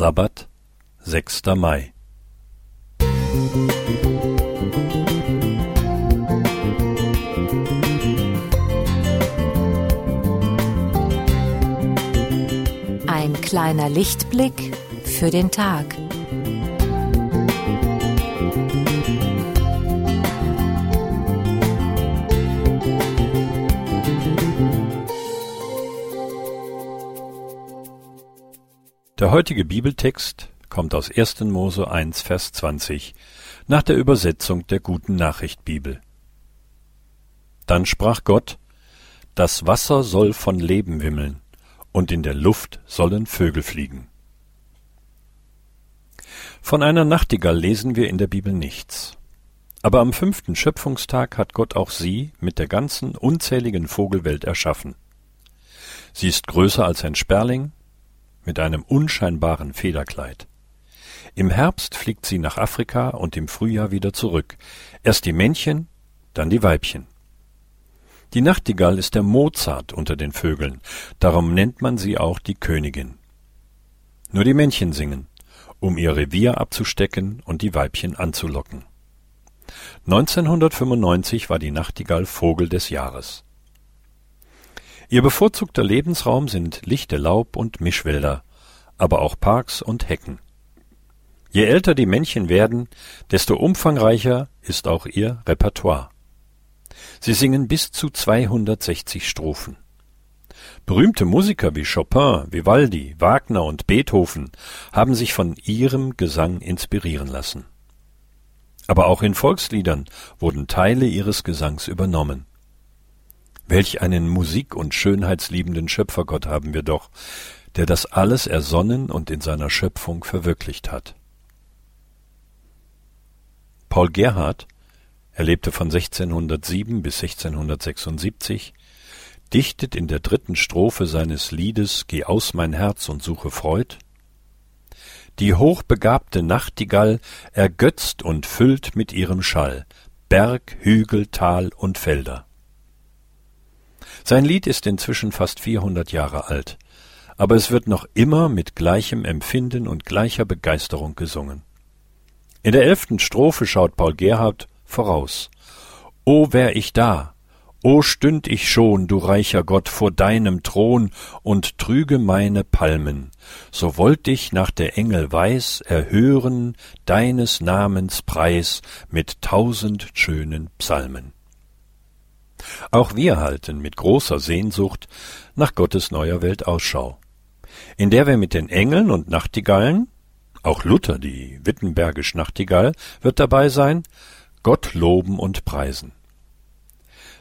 Sabbat, 6. Mai. Ein kleiner Lichtblick für den Tag. Der heutige Bibeltext kommt aus 1. Mose 1, Vers 20 nach der Übersetzung der Guten Nachricht Bibel. Dann sprach Gott, das Wasser soll von Leben wimmeln, und in der Luft sollen Vögel fliegen. Von einer Nachtigall lesen wir in der Bibel nichts. Aber am fünften Schöpfungstag hat Gott auch sie mit der ganzen unzähligen Vogelwelt erschaffen. Sie ist größer als ein Sperling, mit einem unscheinbaren Federkleid. Im Herbst fliegt sie nach Afrika und im Frühjahr wieder zurück. Erst die Männchen, dann die Weibchen. Die Nachtigall ist der Mozart unter den Vögeln, darum nennt man sie auch die Königin. Nur die Männchen singen, um ihr Revier abzustecken und die Weibchen anzulocken. 1995 war die Nachtigall Vogel des Jahres. Ihr bevorzugter Lebensraum sind lichte Laub- und Mischwälder, aber auch Parks und Hecken. Je älter die Männchen werden, desto umfangreicher ist auch ihr Repertoire. Sie singen bis zu 260 Strophen. Berühmte Musiker wie Chopin, Vivaldi, Wagner und Beethoven haben sich von ihrem Gesang inspirieren lassen. Aber auch in Volksliedern wurden Teile ihres Gesangs übernommen. Welch einen musik- und schönheitsliebenden Schöpfergott haben wir doch, der das alles ersonnen und in seiner Schöpfung verwirklicht hat. Paul Gerhardt, er lebte von 1607 bis 1676, dichtet in der dritten Strophe seines Liedes Geh aus mein Herz und suche Freud Die hochbegabte Nachtigall ergötzt und füllt mit ihrem Schall Berg, Hügel, Tal und Felder. Sein Lied ist inzwischen fast 400 Jahre alt, aber es wird noch immer mit gleichem Empfinden und gleicher Begeisterung gesungen. In der elften Strophe schaut Paul Gerhardt voraus. O wär ich da, o stünd ich schon, du reicher Gott, vor deinem Thron und trüge meine Palmen, so wollt ich nach der Engel Weiß erhören deines Namens Preis mit tausend schönen Psalmen. Auch wir halten mit großer Sehnsucht nach Gottes neuer Welt Ausschau, in der wir mit den Engeln und Nachtigallen, auch Luther, die Wittenbergisch Nachtigall, wird dabei sein, Gott loben und preisen.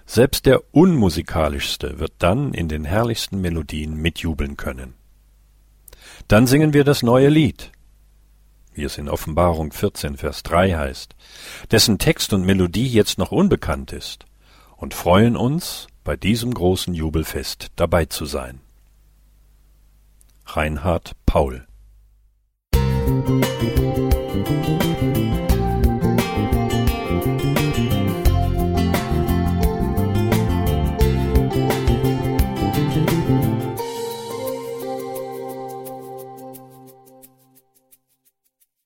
Selbst der unmusikalischste wird dann in den herrlichsten Melodien mitjubeln können. Dann singen wir das neue Lied, wie es in Offenbarung 14, Vers 3 heißt, dessen Text und Melodie jetzt noch unbekannt ist und freuen uns, bei diesem großen Jubelfest dabei zu sein. Reinhard Paul Musik